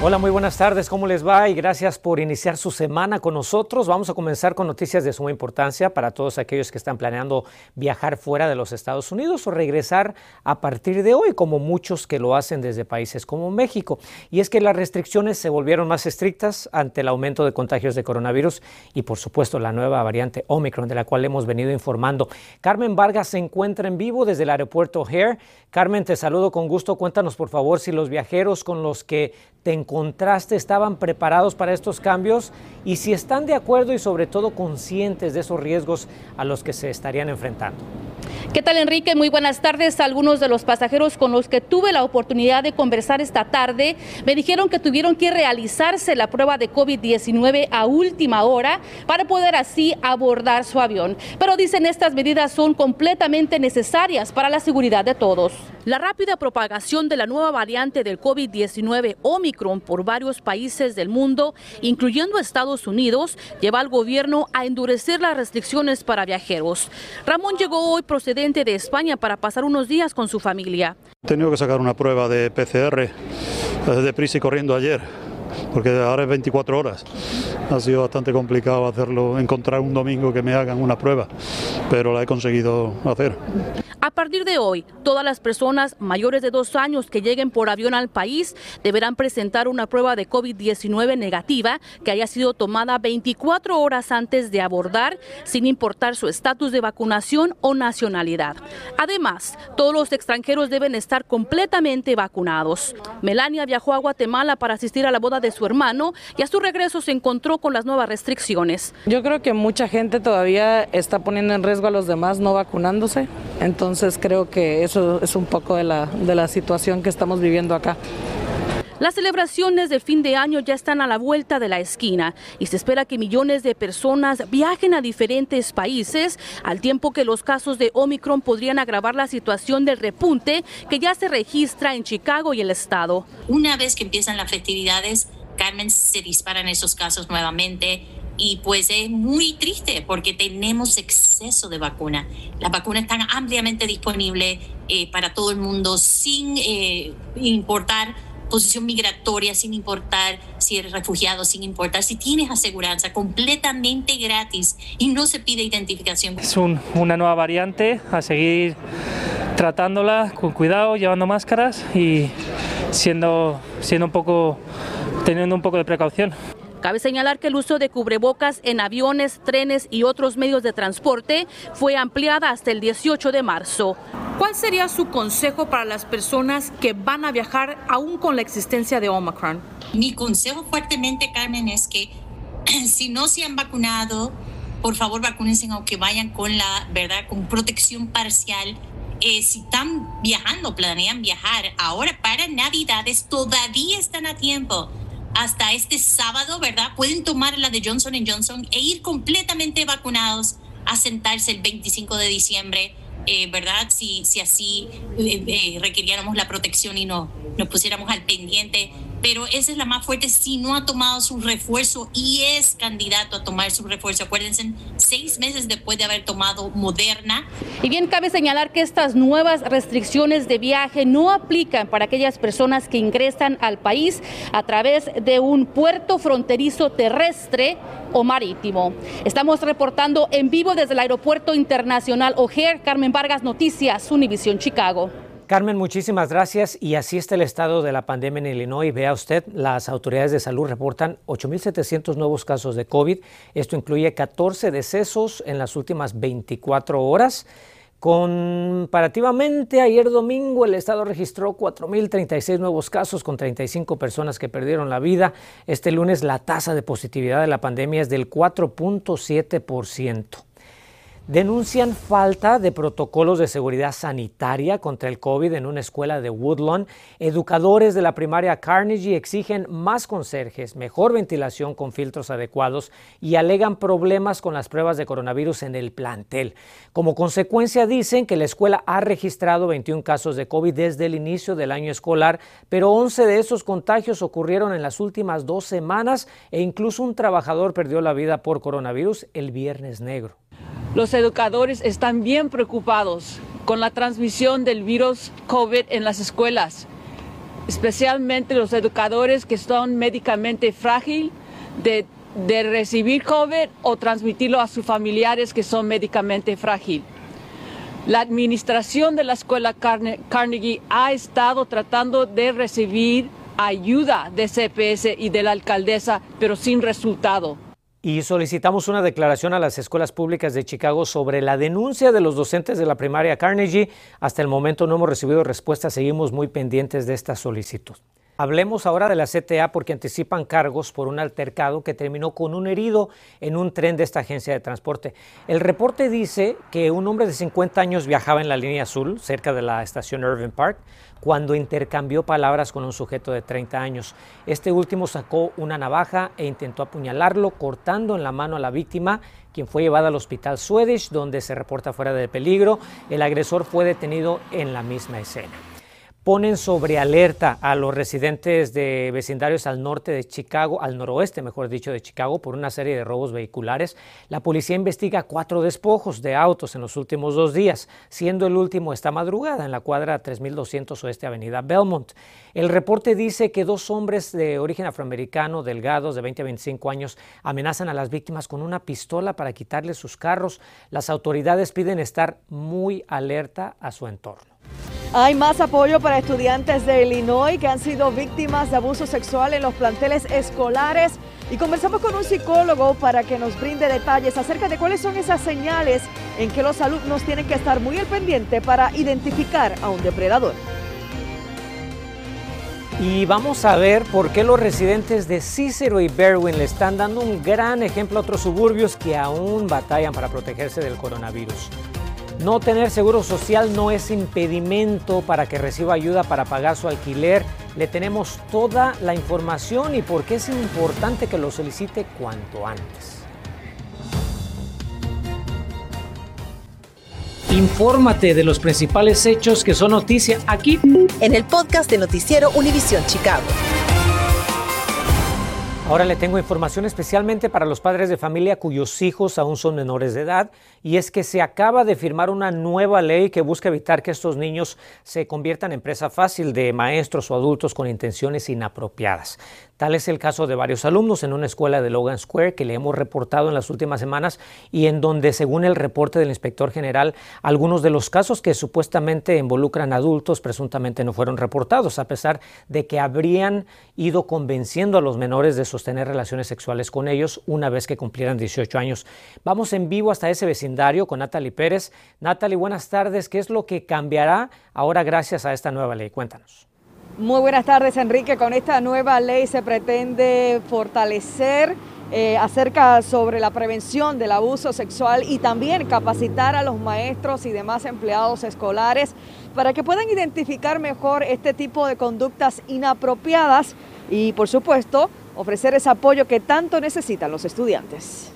Hola, muy buenas tardes, ¿cómo les va? Y gracias por iniciar su semana con nosotros. Vamos a comenzar con noticias de suma importancia para todos aquellos que están planeando viajar fuera de los Estados Unidos o regresar a partir de hoy, como muchos que lo hacen desde países como México. Y es que las restricciones se volvieron más estrictas ante el aumento de contagios de coronavirus y por supuesto la nueva variante Omicron de la cual hemos venido informando. Carmen Vargas se encuentra en vivo desde el aeropuerto O'Hare. Carmen, te saludo con gusto. Cuéntanos por favor si los viajeros con los que te encontraste estaban preparados para estos cambios y si están de acuerdo y sobre todo conscientes de esos riesgos a los que se estarían enfrentando. ¿Qué tal Enrique? Muy buenas tardes. Algunos de los pasajeros con los que tuve la oportunidad de conversar esta tarde me dijeron que tuvieron que realizarse la prueba de COVID-19 a última hora para poder así abordar su avión. Pero dicen estas medidas son completamente necesarias para la seguridad de todos. La rápida propagación de la nueva variante del COVID-19 Omicron por varios países del mundo, incluyendo Estados Unidos, lleva al gobierno a endurecer las restricciones para viajeros. Ramón llegó hoy procedente de España para pasar unos días con su familia. He tenido que sacar una prueba de PCR de prisa y corriendo ayer porque ahora es 24 horas. Ha sido bastante complicado hacerlo, encontrar un domingo que me hagan una prueba, pero la he conseguido hacer. A partir de hoy, todas las personas mayores de dos años que lleguen por avión al país deberán presentar una prueba de COVID-19 negativa que haya sido tomada 24 horas antes de abordar, sin importar su estatus de vacunación o nacionalidad. Además, todos los extranjeros deben estar completamente vacunados. Melania viajó a Guatemala para asistir a la boda de su hermano y a su regreso se encontró con las nuevas restricciones. Yo creo que mucha gente todavía está poniendo en riesgo a los demás no vacunándose, entonces creo que eso es un poco de la, de la situación que estamos viviendo acá. Las celebraciones de fin de año ya están a la vuelta de la esquina y se espera que millones de personas viajen a diferentes países, al tiempo que los casos de Omicron podrían agravar la situación del repunte que ya se registra en Chicago y el estado. Una vez que empiezan las festividades, Carmen, se disparan esos casos nuevamente y pues es muy triste porque tenemos exceso de vacuna. Las vacunas están ampliamente disponibles eh, para todo el mundo sin eh, importar posición migratoria, sin importar si eres refugiado, sin importar si tienes aseguranza, completamente gratis y no se pide identificación. Es un, una nueva variante, a seguir tratándola con cuidado, llevando máscaras y siendo, siendo un poco, teniendo un poco de precaución. Cabe señalar que el uso de cubrebocas en aviones, trenes y otros medios de transporte fue ampliada hasta el 18 de marzo. ¿Cuál sería su consejo para las personas que van a viajar aún con la existencia de Omicron? Mi consejo fuertemente, Carmen, es que si no se han vacunado, por favor vacúnense aunque vayan con la verdad, con protección parcial. Eh, si están viajando, planean viajar ahora para Navidades, todavía están a tiempo hasta este sábado, ¿verdad? Pueden tomar la de Johnson Johnson e ir completamente vacunados a sentarse el 25 de diciembre, eh, ¿verdad? Si, si así eh, eh, requiriéramos la protección y no, nos pusiéramos al pendiente. Pero esa es la más fuerte si no ha tomado su refuerzo y es candidato a tomar su refuerzo. Acuérdense, seis meses después de haber tomado Moderna. Y bien, cabe señalar que estas nuevas restricciones de viaje no aplican para aquellas personas que ingresan al país a través de un puerto fronterizo terrestre o marítimo. Estamos reportando en vivo desde el Aeropuerto Internacional O'Hare. Carmen Vargas, Noticias, Univisión Chicago. Carmen, muchísimas gracias. Y así está el estado de la pandemia en Illinois. Vea usted, las autoridades de salud reportan 8.700 nuevos casos de COVID. Esto incluye 14 decesos en las últimas 24 horas. Comparativamente, ayer domingo el estado registró 4.036 nuevos casos con 35 personas que perdieron la vida. Este lunes la tasa de positividad de la pandemia es del 4.7%. denuncian falta de protocolos de seguridad sanitaria contra el COVID en una escuela de Woodlawn. Educadores de la primaria Carnegie exigen más conserjes, mejor ventilación con filtros adecuados y alegan problemas con las pruebas de coronavirus en el plantel. Como consecuencia dicen que la escuela ha registrado 21 casos de COVID desde el inicio del año escolar, pero 11 de esos contagios ocurrieron en las últimas dos semanas e incluso un trabajador perdió la vida por coronavirus el viernes negro. Los educadores están bien preocupados con la transmisión del virus COVID en las escuelas, especialmente los educadores que son médicamente frágiles de, recibir COVID o transmitirlo a sus familiares que son médicamente frágiles. La administración de la escuela Carnegie ha estado tratando de recibir ayuda de CPS y de la alcaldesa, pero sin resultado y solicitamos una declaración a las escuelas públicas de Chicago sobre la denuncia de los docentes de la primaria Carnegie. Hasta el momento no hemos recibido respuesta, seguimos muy pendientes de esta solicitud. Hablemos ahora de la CTA porque anticipan cargos por un altercado que terminó con un herido en un tren de esta agencia de transporte. El reporte dice que un hombre de 50 años viajaba en la línea azul cerca de la estación Irving Park cuando intercambió palabras con un sujeto de 30 años. Este último sacó una navaja e intentó apuñalarlo cortando en la mano a la víctima quien fue llevada al hospital Swedish donde se reporta fuera de peligro. El agresor fue detenido en la misma escena ponen sobre alerta a los residentes de vecindarios al norte de Chicago, al noroeste, mejor dicho, de Chicago, por una serie de robos vehiculares. La policía investiga cuatro despojos de autos en los últimos dos días, siendo el último esta madrugada en la cuadra 3200 Oeste Avenida Belmont. El reporte dice que dos hombres de origen afroamericano, delgados, de 20 a 25 años, amenazan a las víctimas con una pistola para quitarles sus carros. Las autoridades piden estar muy alerta a su entorno. Hay más apoyo para estudiantes de Illinois que han sido víctimas de abuso sexual en los planteles escolares y conversamos con un psicólogo para que nos brinde detalles acerca de cuáles son esas señales en que los alumnos tienen que estar muy al pendiente para identificar a un depredador. Y vamos a ver por qué los residentes de Cicero y Berwyn le están dando un gran ejemplo a otros suburbios que aún batallan para protegerse del coronavirus. No tener seguro social no es impedimento para que reciba ayuda para pagar su alquiler. Le tenemos toda la información y por qué es importante que lo solicite cuanto antes. Infórmate de los principales hechos que son noticia aquí en el podcast de Noticiero Univisión Chicago. Ahora le tengo información especialmente para los padres de familia cuyos hijos aún son menores de edad y es que se acaba de firmar una nueva ley que busca evitar que estos niños se conviertan en presa fácil de maestros o adultos con intenciones inapropiadas. Tal es el caso de varios alumnos en una escuela de Logan Square que le hemos reportado en las últimas semanas y en donde, según el reporte del inspector general, algunos de los casos que supuestamente involucran adultos presuntamente no fueron reportados, a pesar de que habrían ido convenciendo a los menores de sostener relaciones sexuales con ellos una vez que cumplieran 18 años. Vamos en vivo hasta ese vecindario con Natalie Pérez. Natalie, buenas tardes. ¿Qué es lo que cambiará ahora gracias a esta nueva ley? Cuéntanos. Muy buenas tardes, Enrique. Con esta nueva ley se pretende fortalecer eh, acerca sobre la prevención del abuso sexual y también capacitar a los maestros y demás empleados escolares para que puedan identificar mejor este tipo de conductas inapropiadas y, por supuesto, ofrecer ese apoyo que tanto necesitan los estudiantes.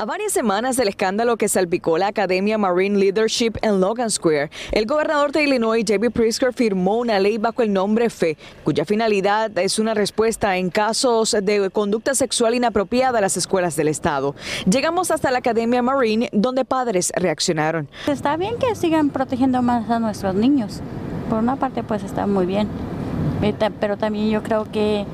A varias semanas del escándalo que salpicó la Academia Marine Leadership en Logan Square, el gobernador de Illinois, J.B. Pritzker, firmó una ley bajo el nombre FE, cuya finalidad es una respuesta en casos de conducta sexual inapropiada a las escuelas del Estado. Llegamos hasta la Academia Marine, donde padres reaccionaron. Está bien que sigan protegiendo más a nuestros niños. Por una parte, pues está muy bien. Eh, pero también yo creo que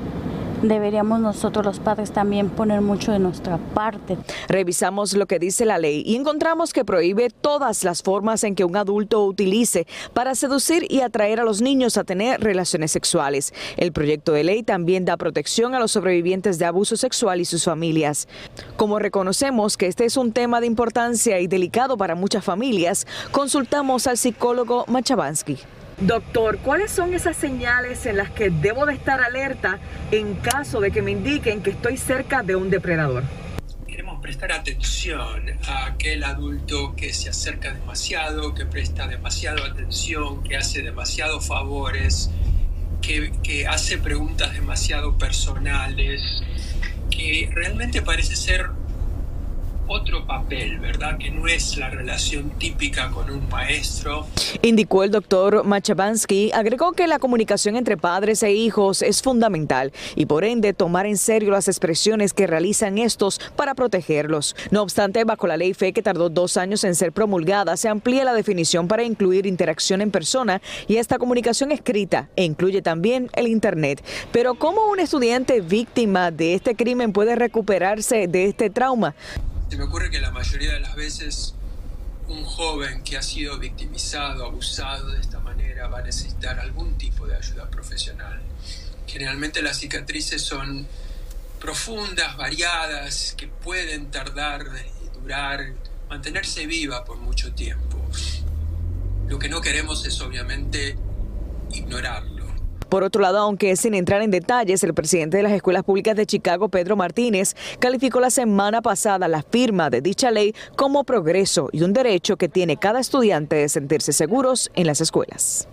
deberíamos nosotros los padres también poner mucho de nuestra parte. Revisamos lo que dice la ley y encontramos que prohíbe todas las formas en que un adulto utilice para seducir y atraer a los niños a tener relaciones sexuales. El proyecto de ley también da protección a los sobrevivientes de abuso sexual y sus familias. Como reconocemos que este es un tema de importancia y delicado para muchas familias, consultamos al psicólogo Machabansky. Doctor, ¿cuáles son esas señales en las que debo de estar alerta en caso de que me indiquen que estoy cerca de un depredador? prestar atención a aquel adulto que se acerca demasiado, que presta demasiado atención, que hace demasiados favores, que, que hace preguntas demasiado personales, que realmente parece ser otro papel, ¿verdad? Que no es la relación típica con un maestro. Indicó el doctor Machabansky, agregó que la comunicación entre padres e hijos es fundamental y por ende tomar en serio las expresiones que realizan estos para protegerlos. No obstante, bajo la ley FE que tardó dos años en ser promulgada, se amplía la definición para incluir interacción en persona y esta comunicación escrita e incluye también el Internet. Pero ¿cómo un estudiante víctima de este crimen puede recuperarse de este trauma? Se me ocurre que la mayoría de las veces un joven que ha sido victimizado, abusado de esta manera, va a necesitar algún tipo de ayuda profesional. Generalmente las cicatrices son profundas, variadas, que pueden tardar durar, mantenerse viva por mucho tiempo. Lo que no queremos es obviamente ignorarlo por otro lado, aunque sin entrar en detalles, el presidente de las escuelas públicas de Chicago, Pedro Martínez, calificó la semana pasada la firma de dicha ley como progreso y un derecho que tiene cada estudiante de sentirse seguros en las escuelas.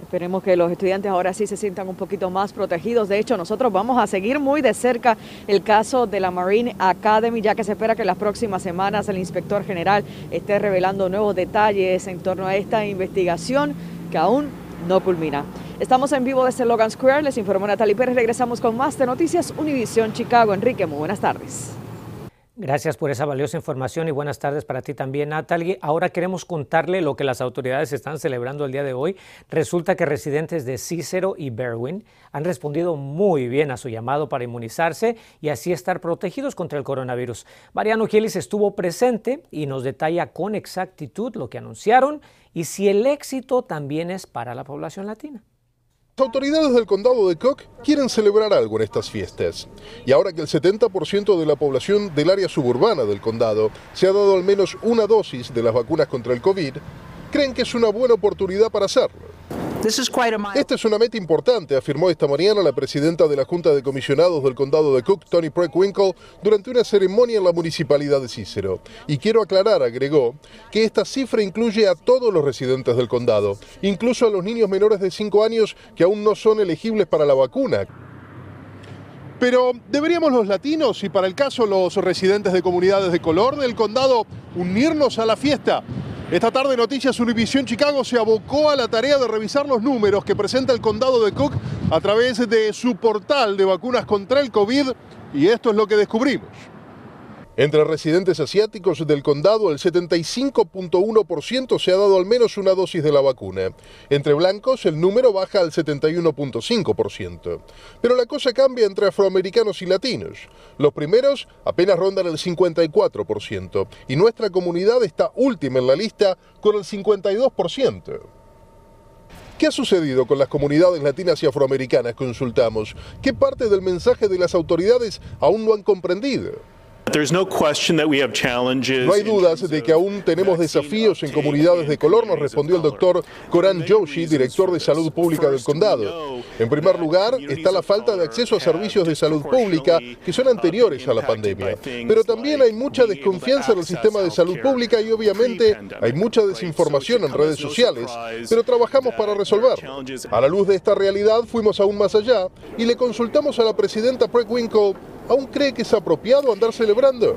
Esperemos que los estudiantes ahora sí se sientan un poquito más protegidos. De hecho, nosotros vamos a seguir muy de cerca el caso de la Marine Academy, ya que se espera que las próximas semanas el inspector general esté revelando nuevos detalles en torno a esta investigación que aún no culmina. Estamos en vivo desde Logan Square, les informó Natalie Pérez, regresamos con más de Noticias Univisión Chicago. Enrique, muy buenas tardes. Gracias por esa valiosa información y buenas tardes para ti también, Natalie. Ahora queremos contarle lo que las autoridades están celebrando el día de hoy. Resulta que residentes de Cícero y Berwyn han respondido muy bien a su llamado para inmunizarse y así estar protegidos contra el coronavirus. Mariano Gielis estuvo presente y nos detalla con exactitud lo que anunciaron y si el éxito también es para la población latina. Las autoridades del condado de Cook quieren celebrar algo en estas fiestas. Y ahora que el 70% de la población del área suburbana del condado se ha dado al menos una dosis de las vacunas contra el COVID, creen que es una buena oportunidad para hacerlo. Esta es una meta importante, afirmó esta mañana la presidenta de la Junta de Comisionados del Condado de Cook, Tony Preckwinkle, durante una ceremonia en la municipalidad de Cícero. Y quiero aclarar, agregó, que esta cifra incluye a todos los residentes del condado, incluso a los niños menores de 5 años que aún no son elegibles para la vacuna. Pero deberíamos los latinos y para el caso los residentes de comunidades de color del condado unirnos a la fiesta esta tarde Noticias Univisión Chicago se abocó a la tarea de revisar los números que presenta el condado de Cook a través de su portal de vacunas contra el COVID y esto es lo que descubrimos. Entre residentes asiáticos del condado, el 75.1% se ha dado al menos una dosis de la vacuna. Entre blancos, el número baja al 71.5%. Pero la cosa cambia entre afroamericanos y latinos. Los primeros apenas rondan el 54%, y nuestra comunidad está última en la lista con el 52%. ¿Qué ha sucedido con las comunidades latinas y afroamericanas? Consultamos. ¿Qué parte del mensaje de las autoridades aún no han comprendido? No hay dudas de que aún tenemos desafíos en comunidades de color, nos respondió el doctor Koran Joshi, director de salud pública del condado. En primer lugar, está la falta de acceso a servicios de salud pública que son anteriores a la pandemia. Pero también hay mucha desconfianza en el sistema de salud pública y obviamente hay mucha desinformación en redes sociales, pero trabajamos para resolverlo. A la luz de esta realidad fuimos aún más allá y le consultamos a la presidenta Preckwinkle ¿Aún cree que es apropiado andar celebrando?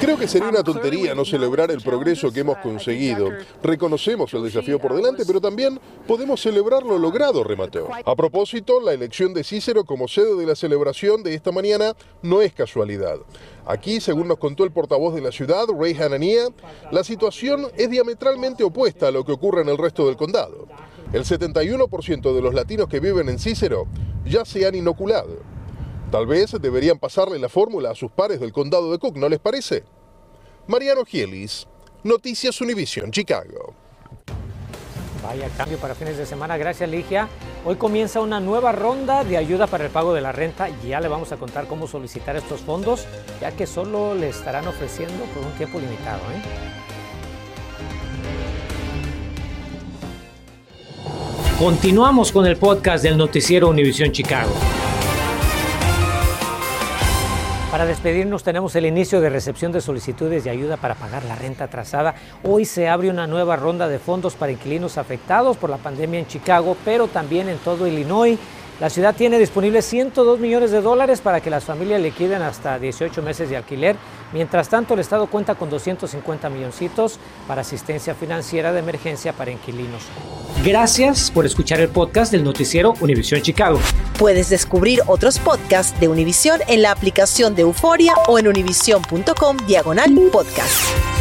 Creo que sería una tontería no celebrar el progreso que hemos conseguido. Reconocemos el desafío por delante, pero también podemos celebrar lo logrado, remató. A propósito, la elección de Cícero como sede de la celebración de esta mañana no es casualidad. Aquí, según nos contó el portavoz de la ciudad, Ray Hanania, la situación es diametralmente opuesta a lo que ocurre en el resto del condado. El 71% de los latinos que viven en Cícero ya se han inoculado. Tal vez deberían pasarle la fórmula a sus pares del condado de Cook, ¿no les parece? Mariano Gielis, Noticias Univision, Chicago. Vaya cambio para fines de semana, gracias Ligia. Hoy comienza una nueva ronda de ayuda para el pago de la renta ya le vamos a contar cómo solicitar estos fondos, ya que solo le estarán ofreciendo por un tiempo limitado. ¿eh? Continuamos con el podcast del noticiero Univisión Chicago. Para despedirnos tenemos el inicio de recepción de solicitudes de ayuda para pagar la renta atrasada. Hoy se abre una nueva ronda de fondos para inquilinos afectados por la pandemia en Chicago, pero también en todo Illinois. La ciudad tiene disponibles 102 millones de dólares para que las familias liquiden hasta 18 meses de alquiler. Mientras tanto, el Estado cuenta con 250 milloncitos para asistencia financiera de emergencia para inquilinos. Gracias por escuchar el podcast del noticiero Univisión Chicago. Puedes descubrir otros podcasts de Univisión en la aplicación de Euforia o en univision.com diagonal podcast.